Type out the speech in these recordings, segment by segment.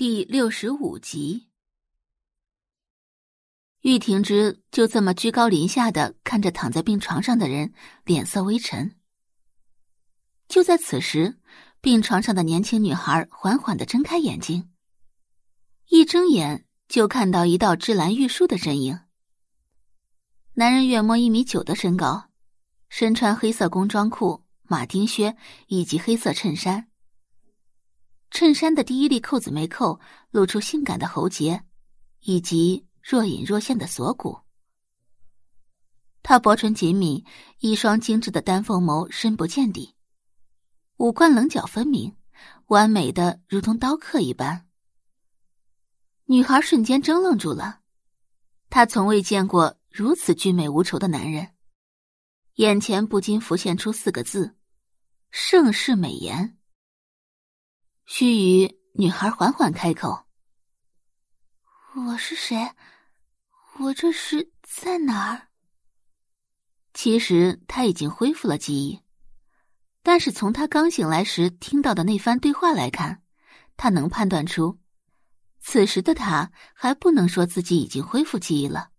第六十五集，玉婷之就这么居高临下的看着躺在病床上的人，脸色微沉。就在此时，病床上的年轻女孩缓缓的睁开眼睛，一睁眼就看到一道芝兰玉树的身影。男人约莫一米九的身高，身穿黑色工装裤、马丁靴以及黑色衬衫。衬衫的第一粒扣子没扣，露出性感的喉结，以及若隐若现的锁骨。他薄唇紧抿，一双精致的丹凤眸深不见底，五官棱角分明，完美的如同刀刻一般。女孩瞬间怔愣住了，她从未见过如此俊美无愁的男人，眼前不禁浮现出四个字：盛世美颜。须臾，女孩缓缓开口：“我是谁？我这是在哪儿？”其实她已经恢复了记忆，但是从她刚醒来时听到的那番对话来看，她能判断出，此时的她还不能说自己已经恢复记忆了，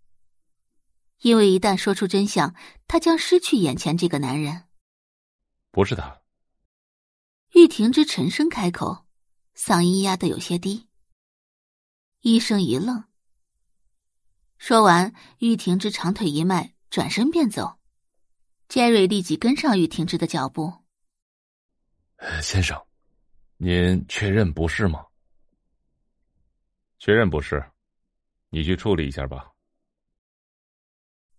因为一旦说出真相，她将失去眼前这个男人。不是他。玉婷之沉声开口，嗓音压得有些低。医生一愣，说完，玉婷之长腿一迈，转身便走。杰瑞立即跟上玉婷之的脚步。先生，您确认不是吗？确认不是，你去处理一下吧。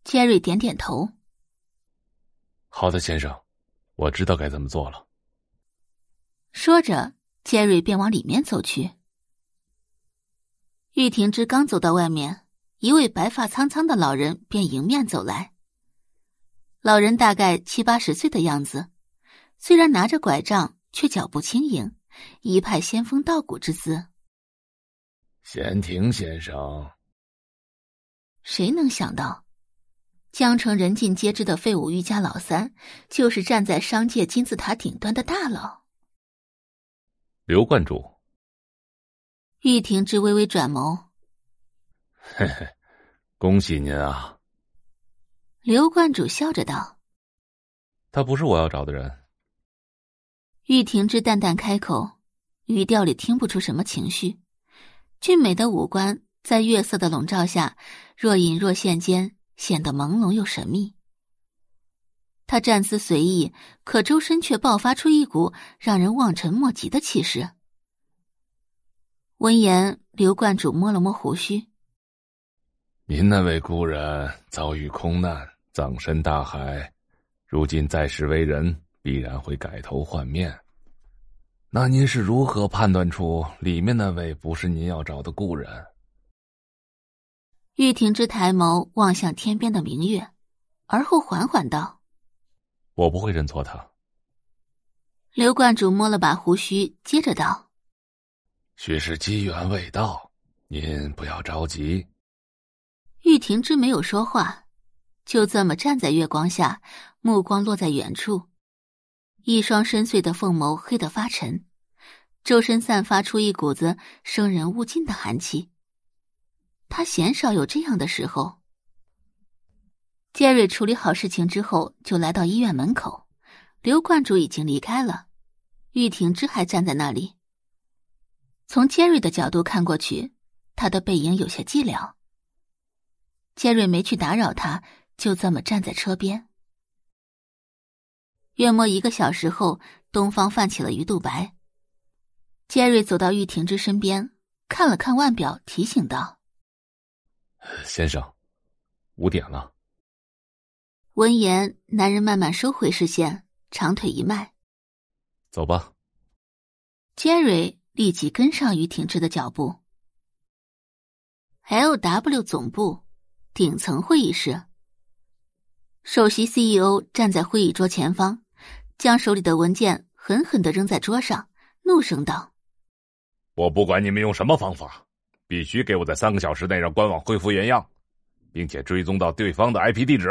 杰瑞点点头。好的，先生，我知道该怎么做了。说着，杰瑞便往里面走去。玉婷之刚走到外面，一位白发苍苍的老人便迎面走来。老人大概七八十岁的样子，虽然拿着拐杖，却脚步轻盈，一派仙风道骨之姿。闲庭先生，谁能想到，江城人尽皆知的废物玉家老三，就是站在商界金字塔顶端的大佬。刘观主，玉婷之微微转眸，嘿嘿，恭喜您啊！刘观主笑着道：“他不是我要找的人。”玉婷之淡淡开口，语调里听不出什么情绪，俊美的五官在月色的笼罩下若隐若现间显得朦胧又神秘。他站姿随意，可周身却爆发出一股让人望尘莫及的气势。闻言，刘观主摸了摸胡须：“您那位故人遭遇空难，葬身大海，如今再世为人，必然会改头换面。那您是如何判断出里面那位不是您要找的故人？”玉婷之抬眸望向天边的明月，而后缓缓道。我不会认错他。刘观主摸了把胡须，接着道：“许是机缘未到，您不要着急。”玉婷之没有说话，就这么站在月光下，目光落在远处，一双深邃的凤眸黑得发沉，周身散发出一股子生人勿近的寒气。他鲜少有这样的时候。杰瑞处理好事情之后，就来到医院门口。刘观主已经离开了，玉婷之还站在那里。从杰瑞的角度看过去，他的背影有些寂寥。杰瑞没去打扰他，就这么站在车边。约莫一个小时后，东方泛起了鱼肚白。杰瑞走到玉婷之身边，看了看腕表，提醒道：“先生，五点了。”闻言，男人慢慢收回视线，长腿一迈，走吧。杰瑞立即跟上于挺之的脚步。L W 总部顶层会议室，首席 C E O 站在会议桌前方，将手里的文件狠狠的扔在桌上，怒声道：“我不管你们用什么方法，必须给我在三个小时内让官网恢复原样，并且追踪到对方的 I P 地址。”